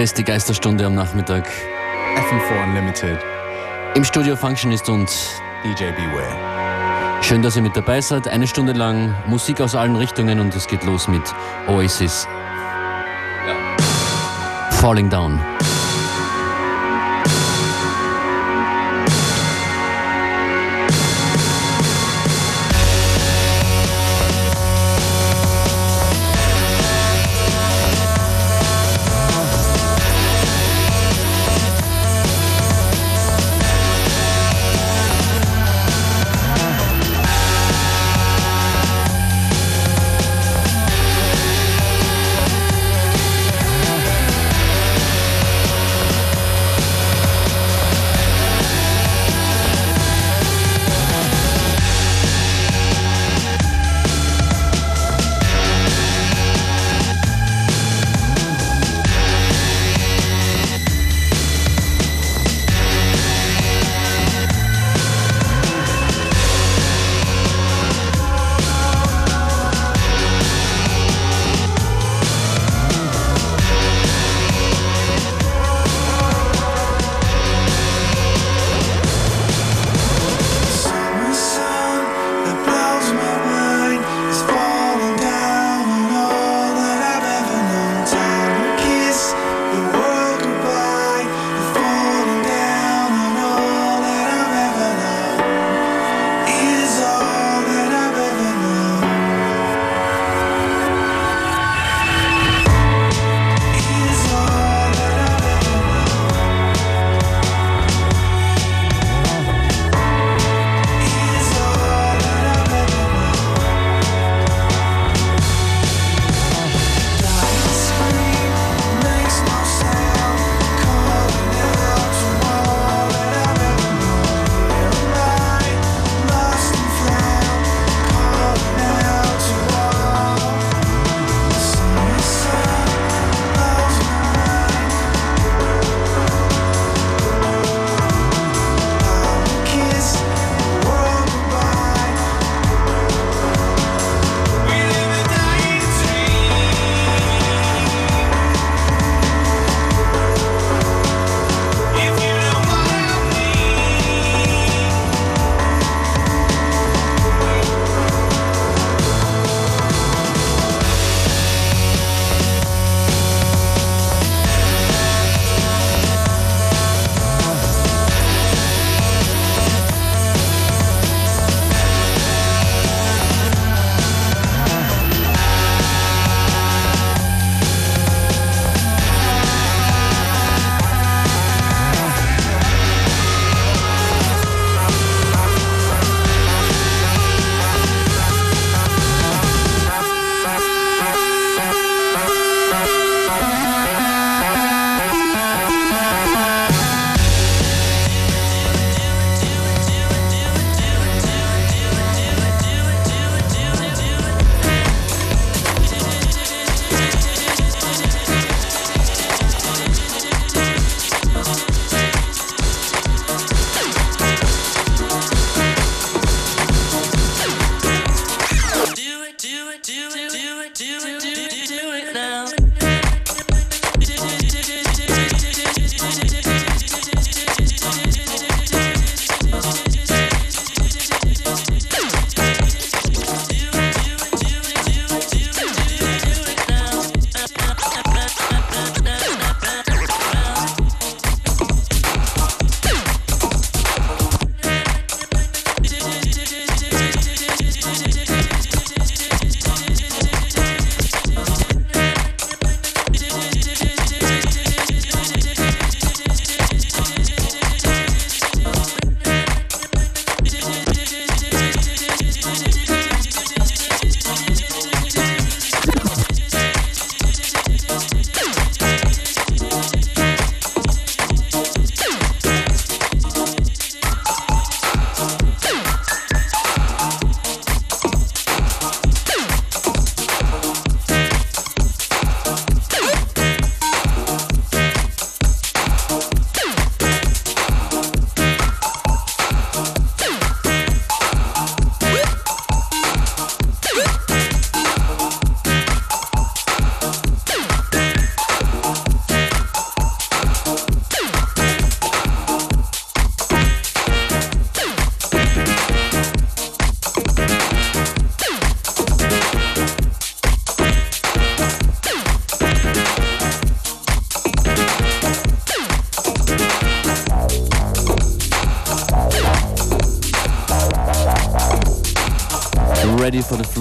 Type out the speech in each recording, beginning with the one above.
Hier ist die Geisterstunde am Nachmittag. FM4 Unlimited. Im Studio Functionist und DJ Beware. Schön, dass ihr mit dabei seid. Eine Stunde lang Musik aus allen Richtungen und es geht los mit Oasis. Ja. Falling Down.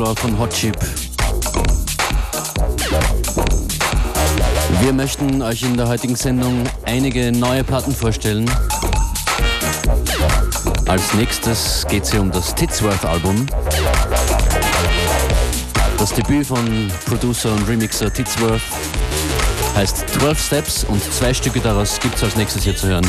Cover von Hot Chip. Wir möchten euch in der heutigen Sendung einige neue Platten vorstellen. Als nächstes geht es hier um das Titsworth-Album. Das Debüt von Producer und Remixer Titsworth heißt 12 Steps und zwei Stücke daraus gibt es als nächstes hier zu hören.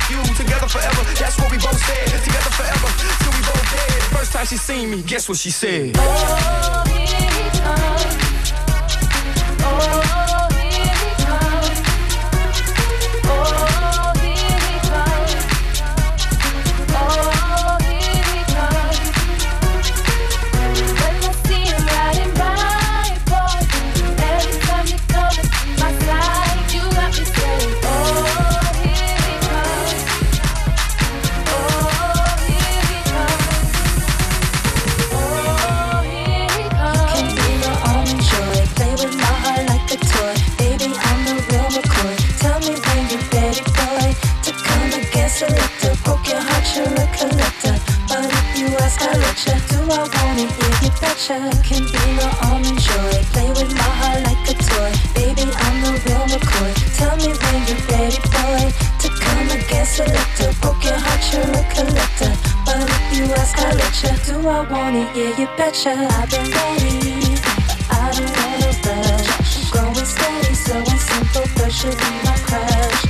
like you, together forever. That's what we both said, together forever, till we both dead. First time she seen me, guess what she said? Oh, oh, oh. attraction can be your only joy. Play with my heart like a toy. Baby, I'm the real McCoy. Tell me when you're ready, boy, to come and get selected. Poke your heart, you're a collector. But if you ask, I'll let you. Do I want it? Yeah, you betcha. I've been ready. I don't wanna rush. Growing steady, so simple, but you'll be my crush.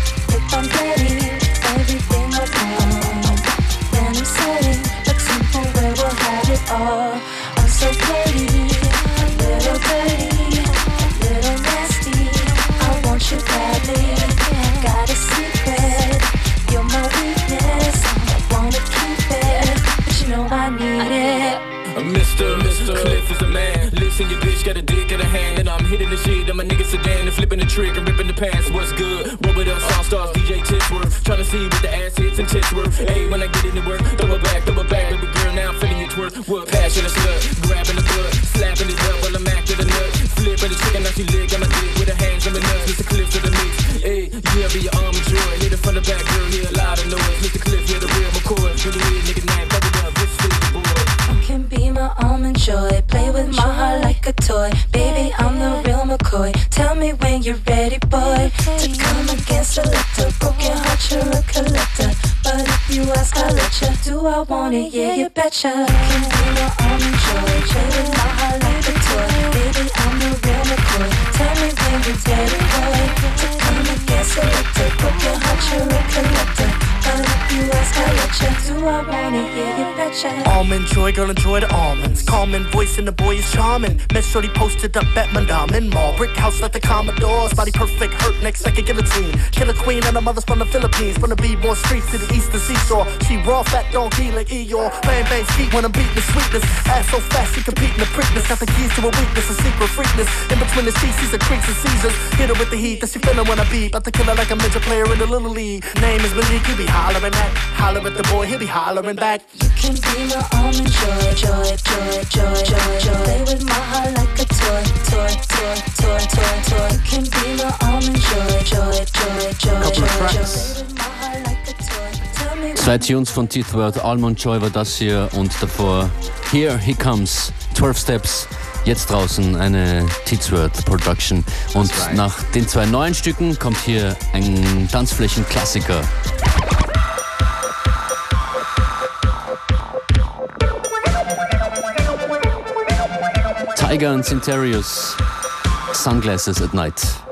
trigger, ripping the past, what's good? What with us all stars, DJ Tittsworth. Trying to see what the ass hits and tits worth. Hey, when I get into work, throw it back. Ready, boy. To come against a selector. Broken heart, you're a collector. But if you ask, I'll let you. Do I want it? Yeah, you betcha. Can be my almond joy. With my heart like a toy. Baby, I'm the real McCoy. Tell me when you're ready, boy. To come against a selector. Broken heart, you're a collector. Almond joy, girl, enjoy the almonds. Calming voice and the boy is charming. Miss Shorty posted up at Mondawmin Mall. Brick house like the Commodores. Body perfect, hurt next like a guillotine. Killer queen and her mother's from the Philippines. From the B-boy streets to the eastern seashore. She raw, fat, don't donkey like Eeyore. Bang, bang, ski when I'm beating the sweetness. Ass so fast, she competing the preakness. Got the keys to a weakness, a secret freakness. In between the species of creeks and Caesars. Hit her with the heat that she feeling when I beat. About to kill her like a major player in the little league. Name is Malik, he be hollering at. Holler at the boy, he'll be hollering back. You can be my almond joy, joy, joy, joy, joy, joy. Play with my heart like a toy, toy, toy, toy, toy, toy. You can be my almond joy, joy, joy, joy, joy, joy. Zwei Tunes von Teeth World, Almond Joy war das hier und davor Here He Comes, 12 Steps, jetzt draußen eine Teetsworth Production. Und right. nach den zwei neuen Stücken kommt hier ein Tanzflächenklassiker. Tiga and Zyntherius, Sunglasses at Night.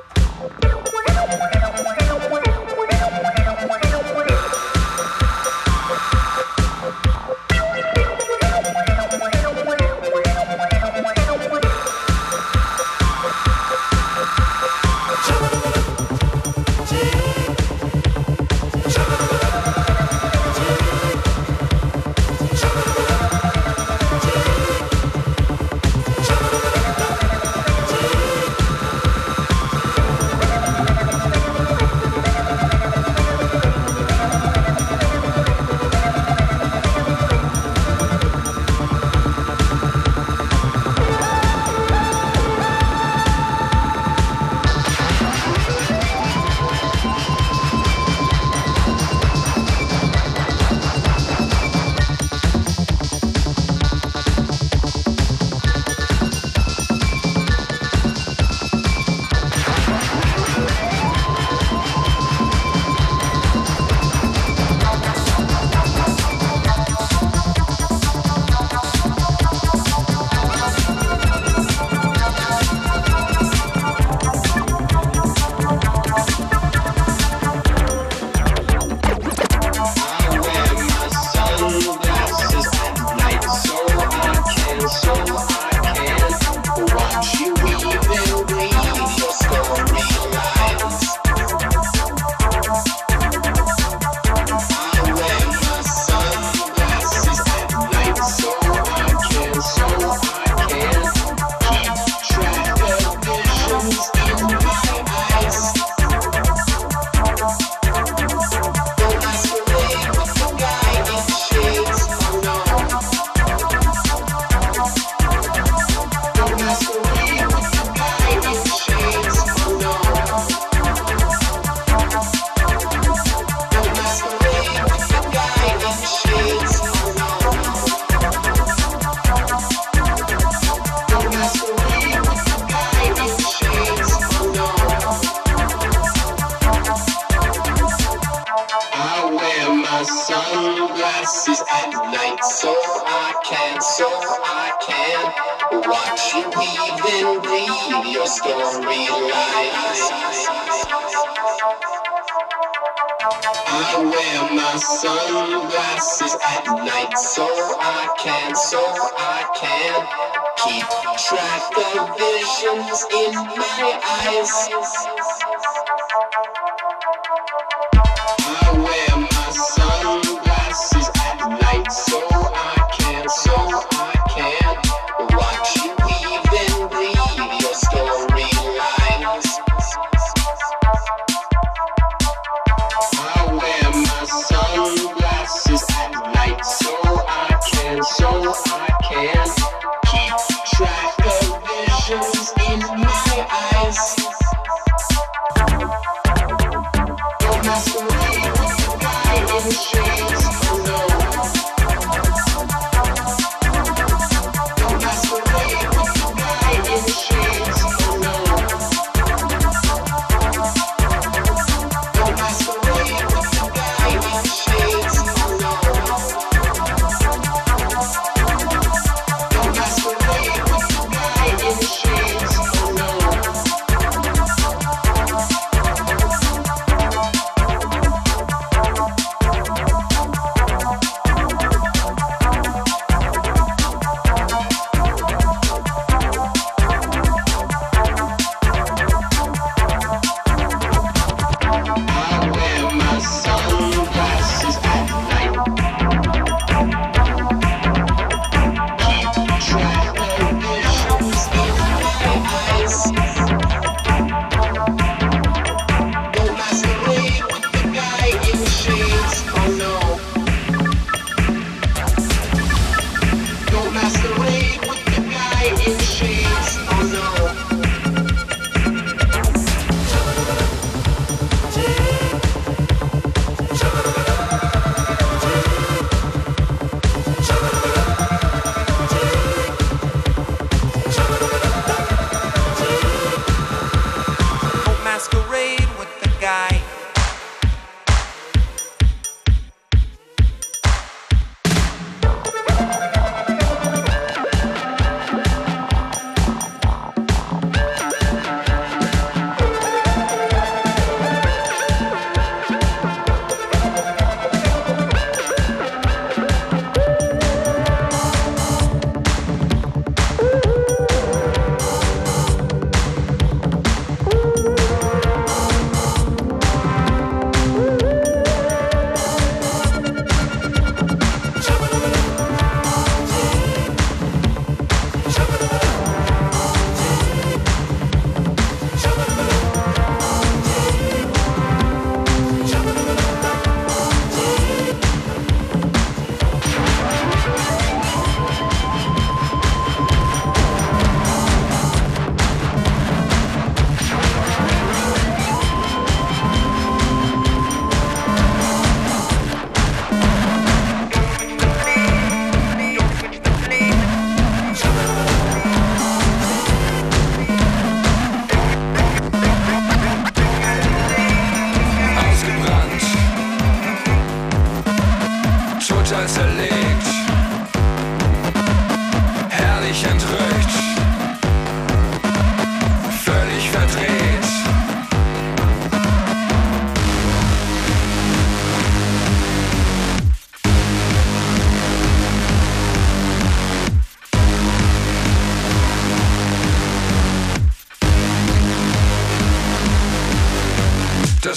house.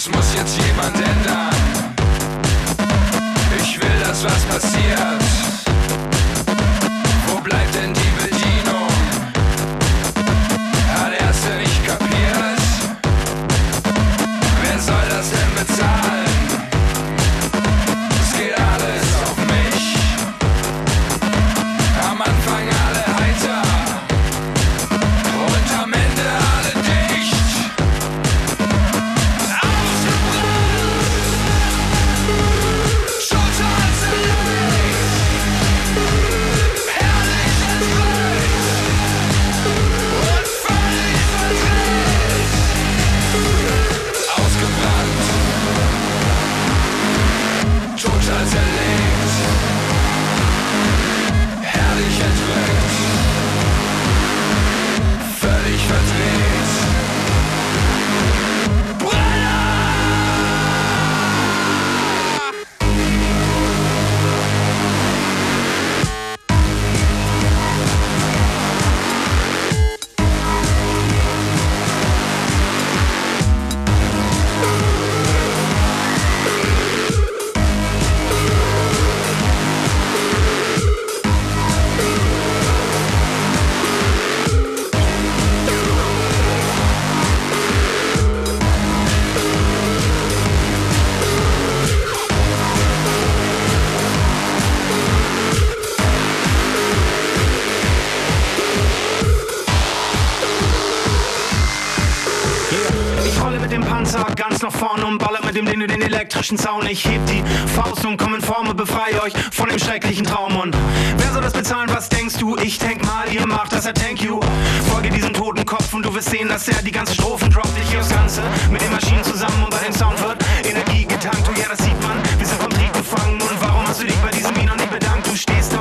das muss jetzt jemand ändern. Ich will, dass was passiert. Elektrischen Zaun. Ich heb die Faust und komm in Form und befreie euch von dem schrecklichen Traum. Und wer soll das bezahlen? Was denkst du? Ich denk mal, ihr macht das, ja thank you. Folge diesem toten Kopf und du wirst sehen, dass er die ganze Strophen droppt. Ich das Ganze mit den Maschinen zusammen und bei dem Sound wird Energie getankt. Oh ja, das sieht man. Wir sind vom Trieb gefangen. Und warum hast du dich bei diesem noch nicht bedankt? Du stehst auf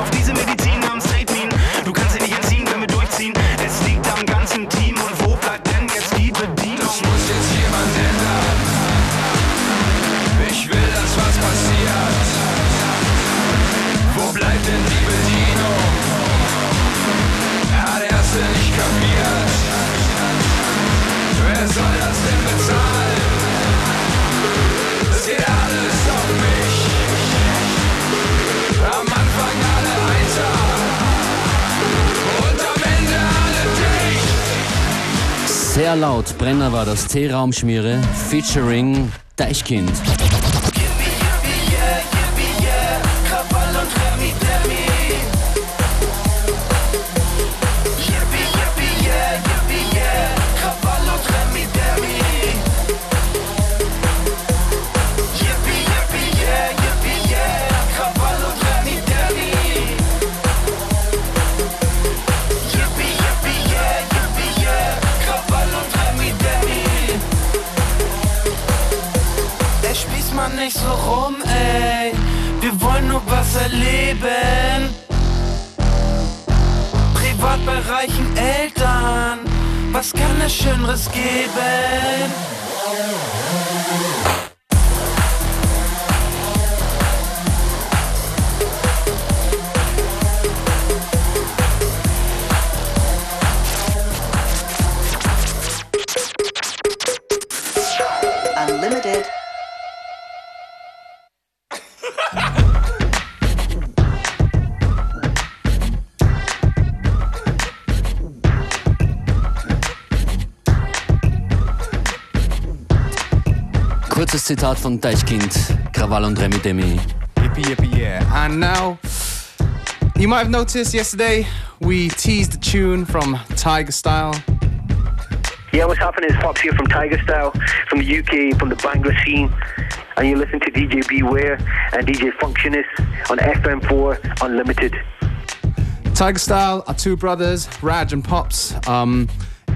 Sehr laut, Brenner war das T-Raumschmiere featuring Deichkind. Mal nicht so rum, ey. Wir wollen nur was erleben. Privat bei reichen Eltern. Was kann es Schöneres geben? Zitat von Deichkind, Krawall und Remmidemmi. Yippee, yippee, yeah. And now, you might have noticed yesterday we teased the tune from Tiger Style. Yeah, what's happening is Fox here from Tiger Style, from the UK, from the Bhangra scene. And you listen to DJ Beware and DJ Functionist on FM4 Unlimited. Tiger Style are two brothers, Raj and Pops, um,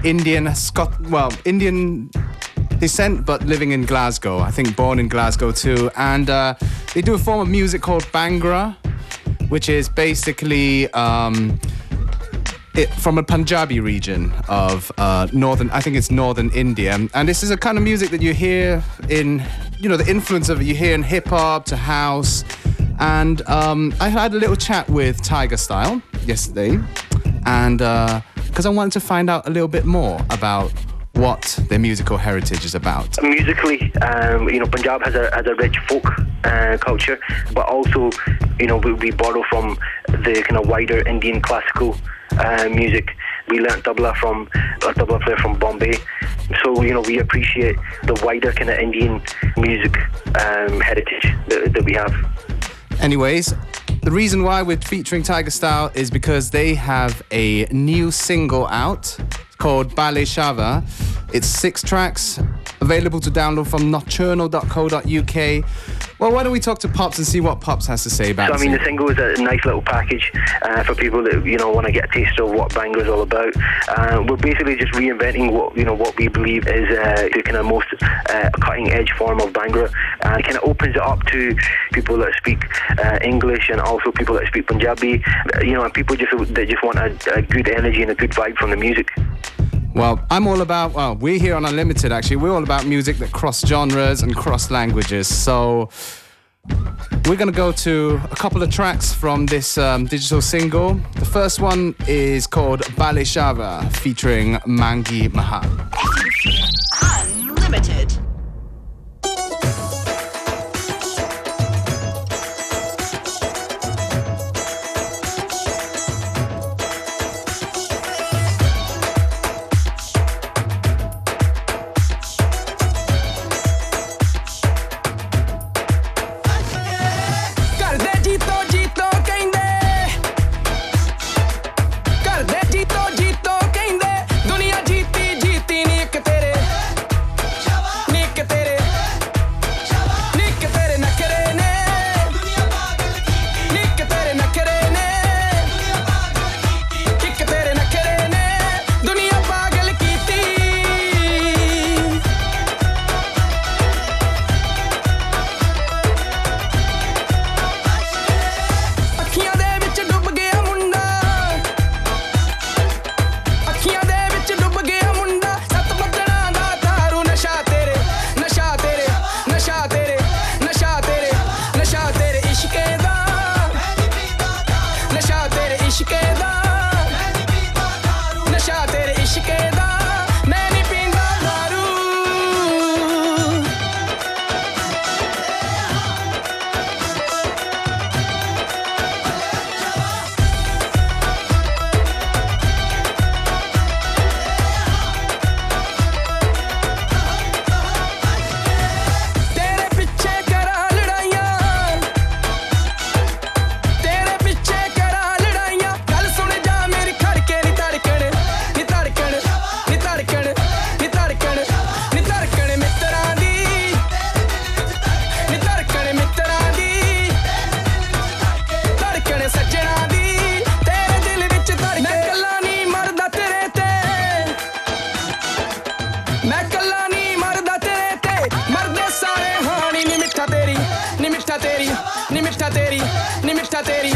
Indian, Scot, well, Indian descent, but living in Glasgow. I think born in Glasgow too. And uh, they do a form of music called Bhangra, which is basically um, it from a Punjabi region of uh, northern, I think it's northern India. And this is a kind of music that you hear in, you know, the influence of it you hear in hip hop to house. And um, I had a little chat with Tiger Style yesterday, and because I wanted to find out a little bit more about what their musical heritage is about. Musically, um, you know, Punjab has a has a rich folk uh, culture, but also, you know, we, we borrow from the kind of wider Indian classical uh, music. We learnt tabla from a tabla player from Bombay, so you know we appreciate the wider kind of Indian music um, heritage that, that we have. Anyways, the reason why we're featuring Tiger Style is because they have a new single out called Bale Shava. It's six tracks available to download from nocturnal.co.uk. Well, why don't we talk to Pops and see what Pops has to say about it? So I mean, the single is a nice little package uh, for people that you know want to get a taste of what Bhangra is all about. Uh, we're basically just reinventing what you know what we believe is uh, the kind of most uh, cutting edge form of Bhangra, and it kind of opens it up to people that speak uh, English and also people that speak Punjabi. You know, and people just that just want a, a good energy and a good vibe from the music. Well, I'm all about, well, we're here on Unlimited actually. We're all about music that cross genres and cross languages. So we're going to go to a couple of tracks from this um, digital single. The first one is called Bale Shava featuring Mangi Mahal. Unlimited. निमिष्ठा तेरी निमिष्ठा तेरी।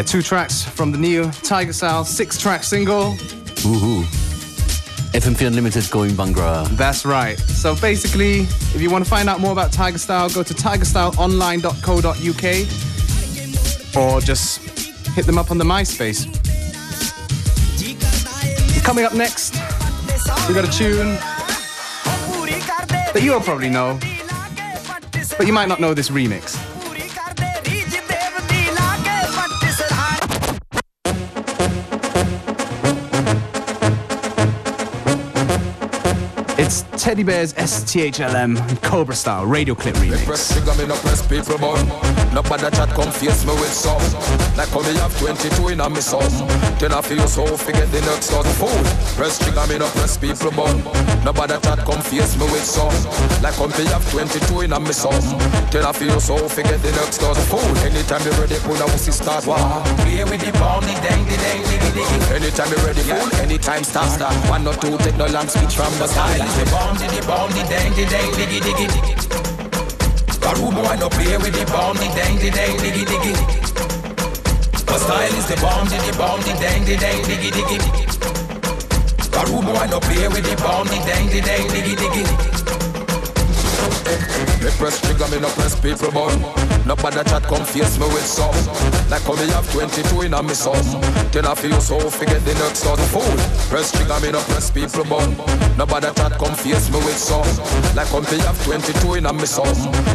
Yeah, two tracks from the new Tiger Style six track single. Woohoo. FM4 Unlimited going Bhangra. That's right. So basically, if you want to find out more about Tiger Style, go to tigerstyleonline.co.uk or just hit them up on the MySpace. Coming up next, we got a tune that you'll probably know, but you might not know this remix. Teddy Bear's STHLM Cobra Style radio clip remix. Press trigger, me no press people button. No bother chat, come face me with some. Like how me have 22 in a me sum. Then I feel so forget the next of fool. Press trigger, me no press people button. No bother chat, come face me with some. Like how me have 22 in a me sum. Then I feel so forget the next of fool. Anytime you ready, pull a wussy start war. Play with the bomb, the dang, the dang, diggy, diggy. Anytime you ready, fool. Anytime start. One or two, take no long speech from the style. The bomb, the the bomb, the dang, the dang, diggy, diggy. Karu boy no play with the bomb, the dang, the dang, diggy, diggy. My style is the bomb, the the bomb, the dang, the dang, diggy, diggy. Karu boy no play with the bomb, the dang, the dang, diggy, diggy. Me press trigger, me no press people button. No bother chat, come face me with some. Like how me have 22 in a me sum. Then I feel so forget the next of fool. Press trigger, me no press people button. No bother chat, come face me with some. Like how me have 22 in a me sum.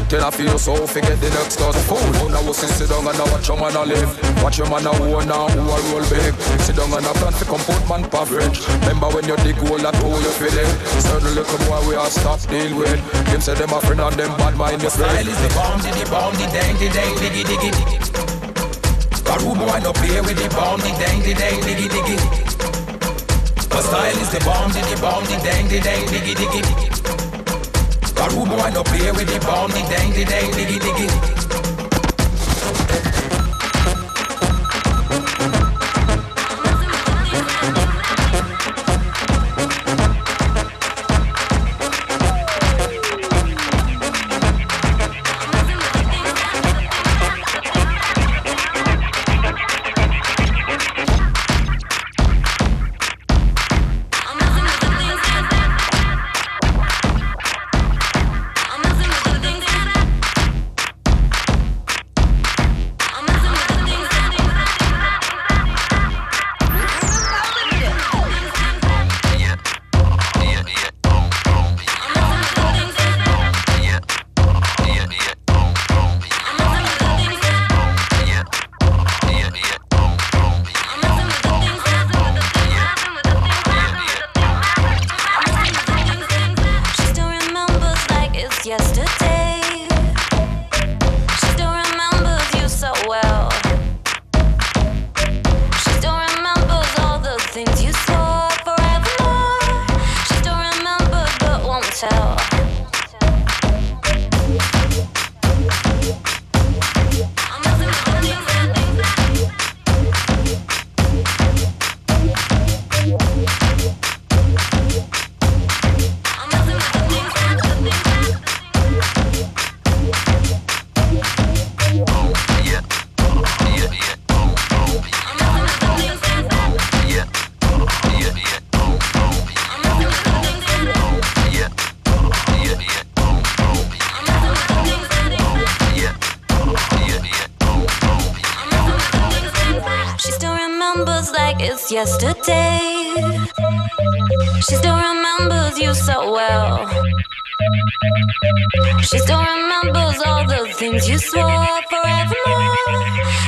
Then I feel so forget the next of fool. Now we sit down and now watch your man a live. Watch your man a own now who a roll big. Sit down and a plan for come put man average. Remember when you dig hole that hole you feel it. Certain little boy we are stop deal with. Them say them a friend and them bad mind you Style is the bomb, the bomb, the dang, the dang, diggy, diggy. Karu boy no play with the bomb, the dang, the dang, diggy, diggy. My style is the bomb, the bomb, the dang, the dang, diggy, diggy. Karu boy no play with the bomb, the dang, the dang, diggy, diggy.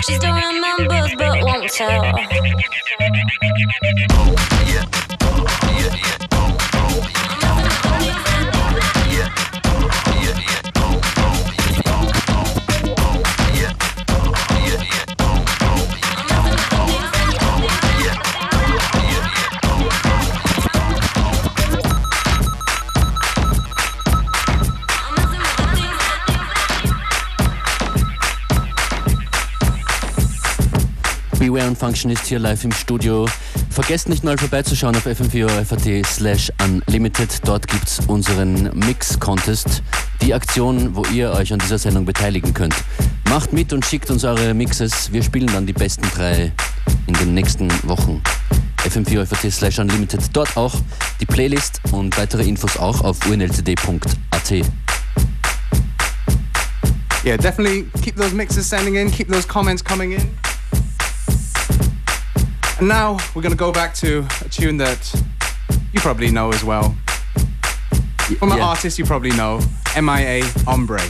She still remembers but won't tell. Oh, oh, oh, Beware und Functionist hier live im Studio. Vergesst nicht mal vorbeizuschauen auf fm4 slash unlimited. Dort gibt's unseren Mix-Contest. Die Aktion, wo ihr euch an dieser Sendung beteiligen könnt. Macht mit und schickt uns eure Mixes. Wir spielen dann die besten drei in den nächsten Wochen. fm4 slash unlimited. Dort auch die Playlist und weitere Infos auch auf unltd.at. Yeah, definitely keep those mixes sending in, keep those comments coming in. And now we're going to go back to a tune that you probably know as well. From an Yeah. artist you probably know, MIA Ombre.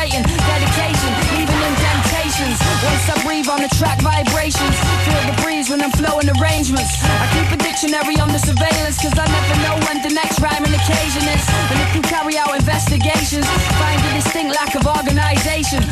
Demonstrating. Dedication, leaving indentations. Once I breathe on the track vibrations, feel the breeze when I'm flowing arrangements. I keep a dictionary under surveillance, cause I never know when the next rhyming occasion is. And if you carry out investigations, find a distinct lack of organization.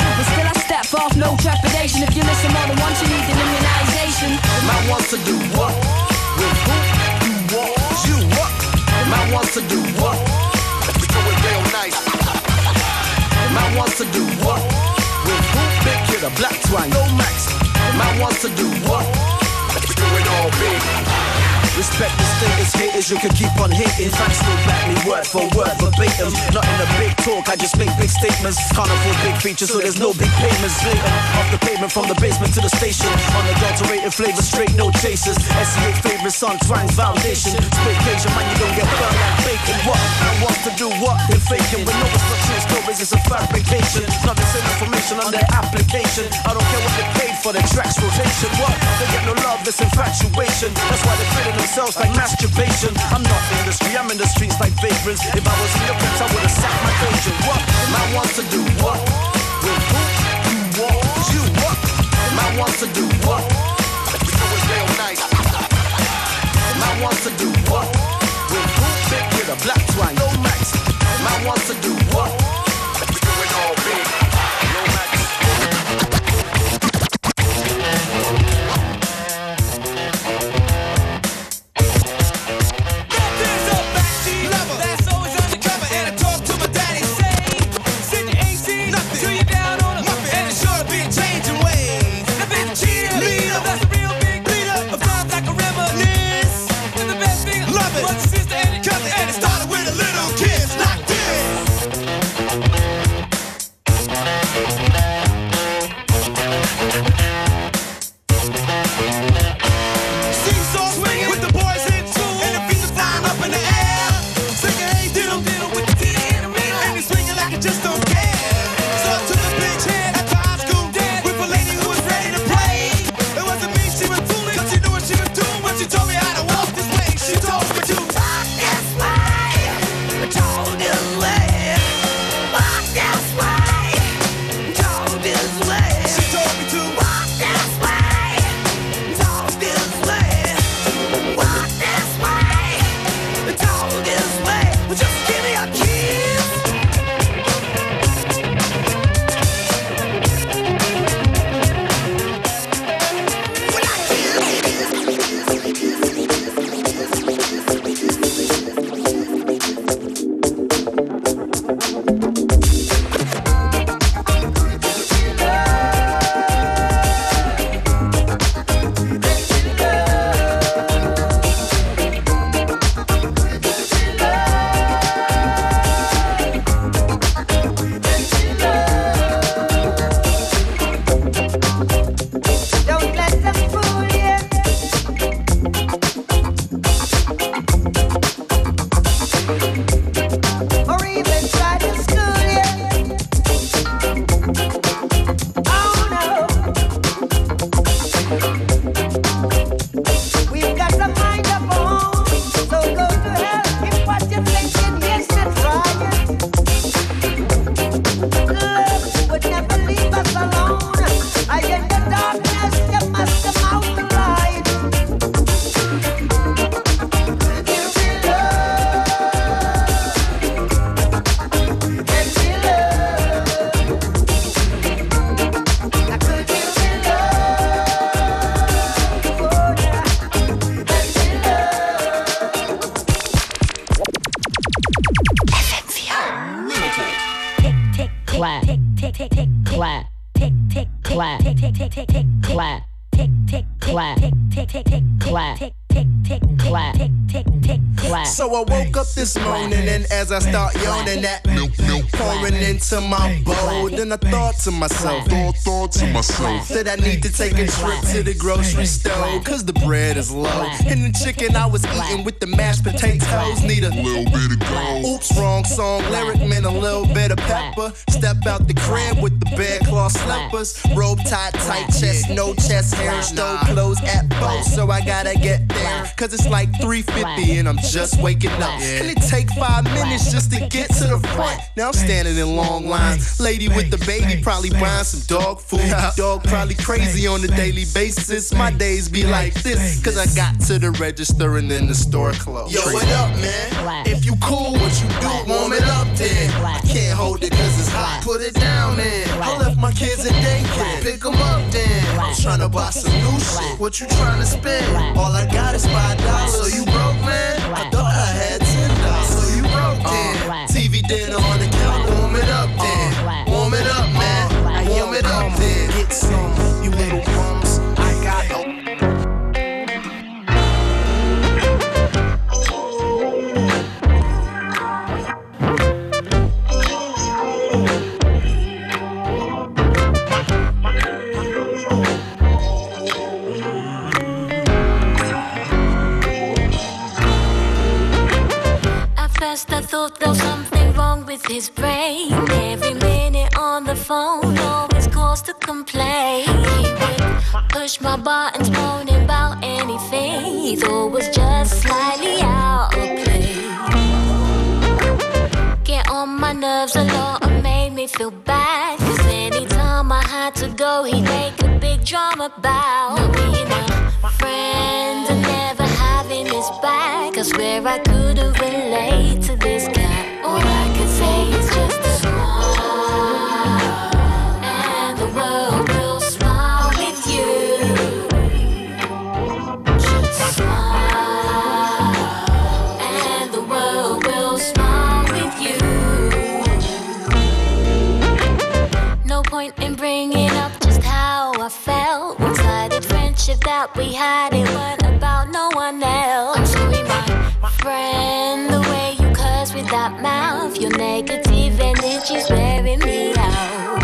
Respect is status, you can keep on hating. Facts still back me word for word, verbatim. Not in a big talk, I just make big statements. Can't afford big features, so there's no big payments. Blatant off the pavement from the basement to the station. Unadulterated flavor, straight no chasers. SCH favorite son, Twang's foundation. Spitcation, man, you don't get burned like bacon. What? Man wants to do what? They're faking. With no instructions, stories, it's a fabrication. Not the same information on their application. I don't care what they paid for the track's rotation. What? They get no love, it's infatuation. That's why they're treating themselves like masturbation. I'm not industry, I'm in the streets like vagrants. If I was in your pants, I would've sacked my agent. What? Man wants to do what? With who? You what? You what? Man wants to do what? We do it real nice. Man wants to do what? With who? Big killer, Blak Twang, no max. Man wants to do what? And as I start yawning that milk, milk pouring into my bowl, then I thought to myself, thought, thought to myself that I need to take a trip to the grocery store cause the bread is low and the chicken I was eating with the mashed potatoes need a little bit of gold. Oops, wrong song. Lyric meant a little bit of pepper. Step out the crib with the bed cloth slippers, robe tied tight chest, no chest hair, stove clothes at both. So I gotta get there cause it's like 3:50 and I'm just waking up. And it take five minutes just to get to the front. Now I'm standing in long lines. Lady with the baby probably buying some dog food. Dog probably crazy on a daily basis. My days be like this cause I got to the register and then the store closed. Yo, what up, man? If you cool, what you do, warm it up then. I can't hold it cause it's hot. Put it down then. I left my kids in daycare. Pick 'em up then. I'm trying to buy some new shit. What you trying to spend? All I got is five dollars. So you broke, man? I thought I had ten dollars. So you broke then. TV dinner on the thought there was something wrong with his brain. Every minute on the phone, always calls to complain. He would push my buttons, moaning about anything he thought was just slightly out of place. Get on my nerves a lot and made me feel bad. Cause anytime I had to go, he'd make a big drama about being a friend and never having his back. I swear I couldn't relate we had, it weren't about no one else. I'm sorry, my friend, the way you curse with that mouth, your negative energy's wearing me out.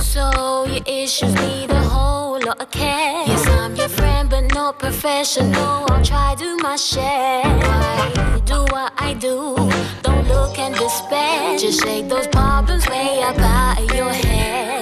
So your issues need a whole lot of care. Yes, I'm your friend, but not professional. I'll try do my share. Why do what I do? Don't look and despair. Just shake those problems way up out of your head.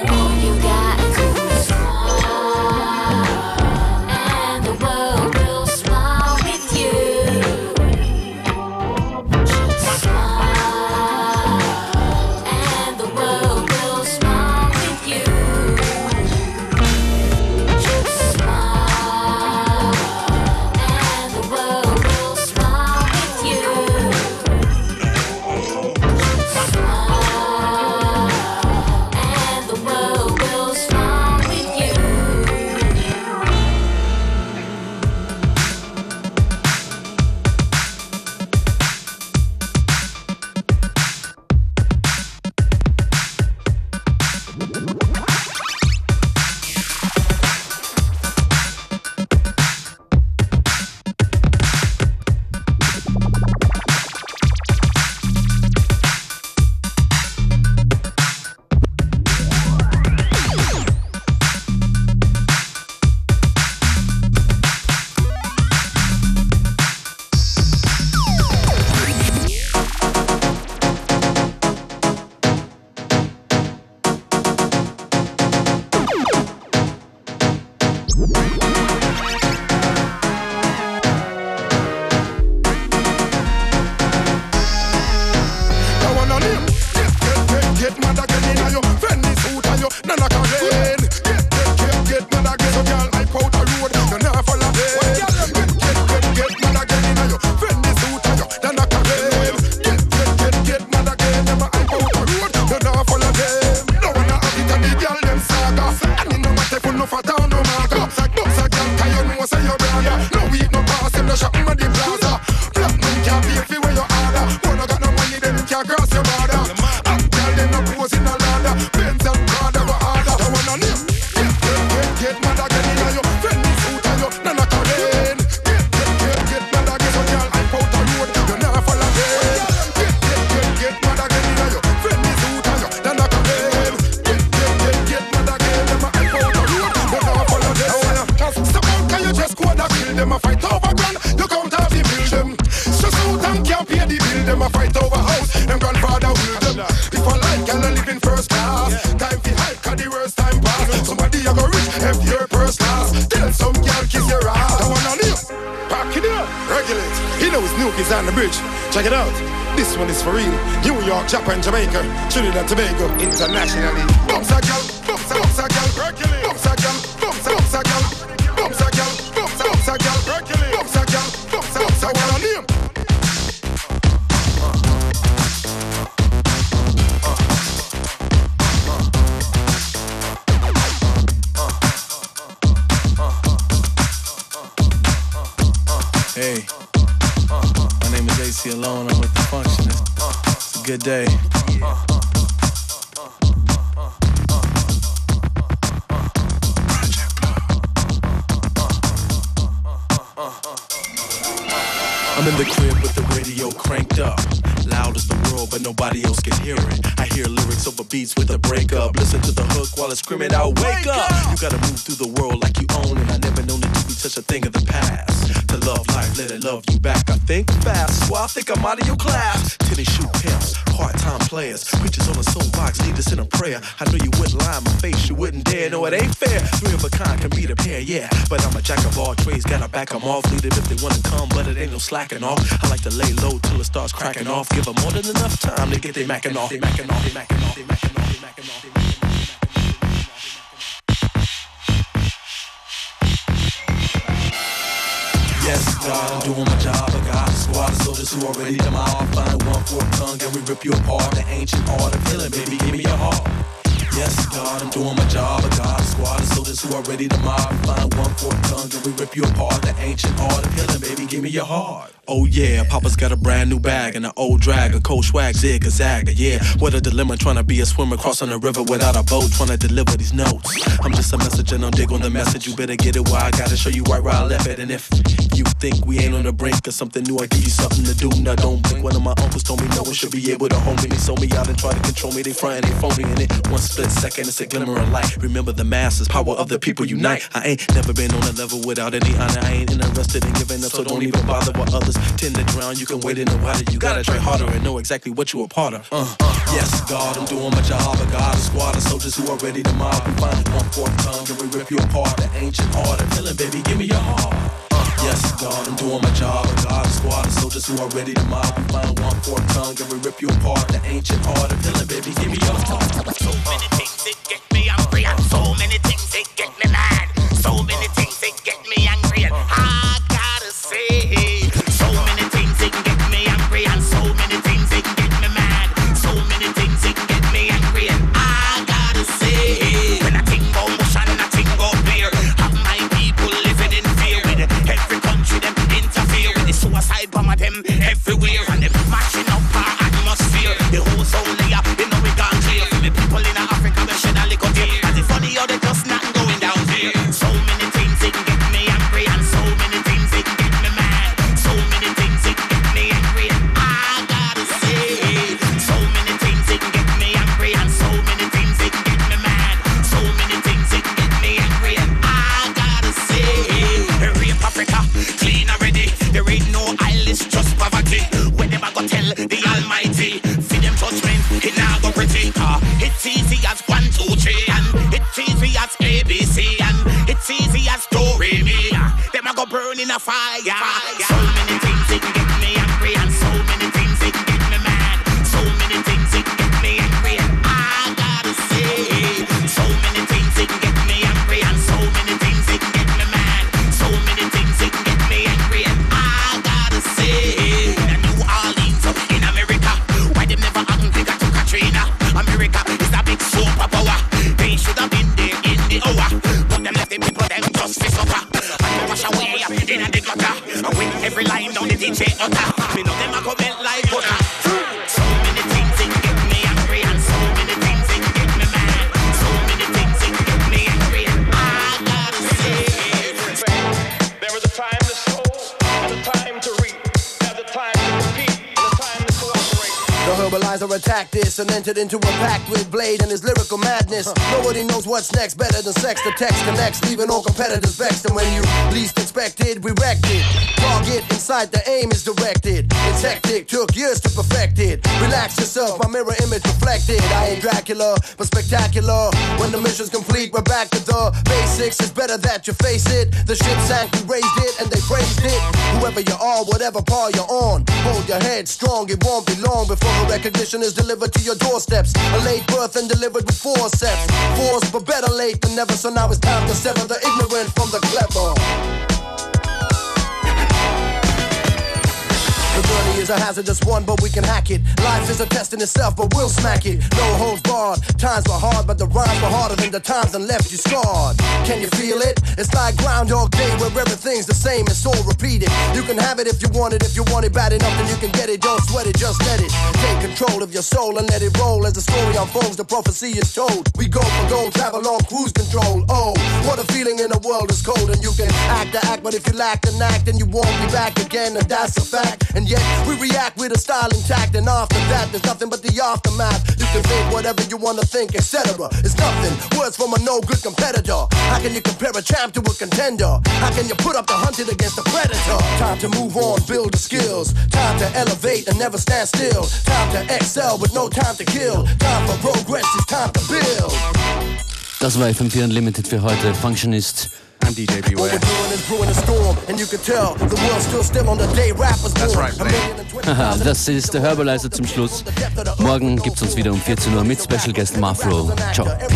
Hey, my name is AC Alone. I'm with the Functionist. It's a good day. I'm in the crib with the radio cranked up. Loud as the world, but nobody else can hear it. I hear lyrics over beats with a breakup. Listen to the hook while it's screaming out, Wake up! You gotta move through the world like you own it. I never known it to be such a thing of the past. To love life, let it love you back. I think fast, well, I think I'm out of your class. Tennis shoe pimps, part-time players, preachers on a soapbox, lead us in a prayer. I know you wouldn't lie in my face, you wouldn't dare. No, it ain't fair. Three of a kind can be the pair, yeah. But I'm a jack of all trades, gotta back back 'em off. Lead it if they wanna come, but it ain't no slacking off. I like to lay low till it starts cracking off. Give 'em more than enough time to get they macking off. They macking off, they macking off, they macking off, they macking off. Yes, God, I'm doing my job. I got a squad of soldiers who are ready to mob. Find one forked tongue and we rip you apart. The ancient art of killing, baby, give me your heart. Yes, God, I'm doing my job. I got a squad of soldiers who are ready to mob. Find one forked tongue and we rip you apart. The ancient art of killing, baby, give me your heart. Oh yeah, Papa's got a brand new bag and an old drag, a cold swag, zig, a zag. Yeah, what a dilemma trying to be a swimmer crossing a river without a boat, trying to deliver these notes. I'm just a messenger, no dig on the message. You better get it where I gotta show you right where I left it. And if you think we ain't on the brink of something new, I give you something to do. Now don't blink. One of my uncles told me no one should be able to hold me. They sold me out and try to control me. They and they phony in it. One split second, it's a glimmer of light. Remember the masses, power of the people unite. I ain't never been on a level without any honor. I ain't interested in giving up, so don't even bother what others tend to drown. You can wait in the water. You gotta try harder and know exactly what you a part of. Uh, yes, God, I'm doing my job. I got a squad of soldiers who are ready to mob. We find one forked tongue and we rip you apart. The ancient order, of killing, baby, give me your heart. Yes, God, I'm doing my job. I got a squad of soldiers who are ready to mob. Find one forked tongue and we rip you apart. The ancient art of killing, baby, give me your heart. So many things that get me angry and so many things that get me mad. Them a go burn in a fire. And entered into a pact with Blade and his lyrical. Nobody knows what's next, better than sex. The text connects, leaving all competitors vexed. And when you least expect expected, we wrecked it. Target inside the aim is directed. It's hectic, took years to perfect it. Relax yourself, my mirror image reflected. I ain't Dracula, but spectacular. When the mission's complete, we're back to the basics. It's better that you face it. The ship sank, we raised it, and they praised it. Whoever you are, whatever par you're on, hold your head strong. It won't be long before the recognition is delivered to your doorsteps. A late birth and delivered with forceps. Force, but better late than never. So now it's time to sever the ignorant from the clever. The journey is a hazardous one, but we can hack it. Life is a test in itself, but we'll smack it. No holds barred. Times were hard, but the rhymes were harder than the times and left you scarred. Can you feel it? It's like Groundhog Day, where everything's the same, it's all repeated. You can have it if you want it, if you want it bad enough, then you can get it. Don't sweat it, just let it. Control of your soul and let it roll as the story unfolds. The prophecy is told. We go for gold, travel on cruise control. Oh, what a feeling in the world is cold, and you can act the act, but if you lack an act, then you won't be back again, and that's a fact. And yet we react with a style intact, and after that, there's nothing but the aftermath. You can think whatever you wanna think, etc. It's nothing. Words from a no good competitor. How can you compare a champ to a contender? How can you put up the hunted against the predator? Time to move on, build the skills. Time to elevate and never stand still. Time to excel with no time to kill. Time for progress, it's time to build. Das war FM4 Unlimited für heute. Functionist. And DJ What we're is brewing a storm, and you can tell the world's still still on the day rappers born. That's right, A million and twenty Haha, das ist der Herbaliser zum Schluss. Morgen gibt's uns wieder um 14 Uhr mit Special Guest Mafro. Ciao. Every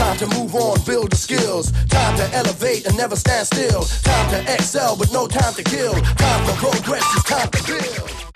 Time to move on, build the skills. Time to elevate and never stand still. Time to excel, but no time to kill. Time for progress, it's time to build.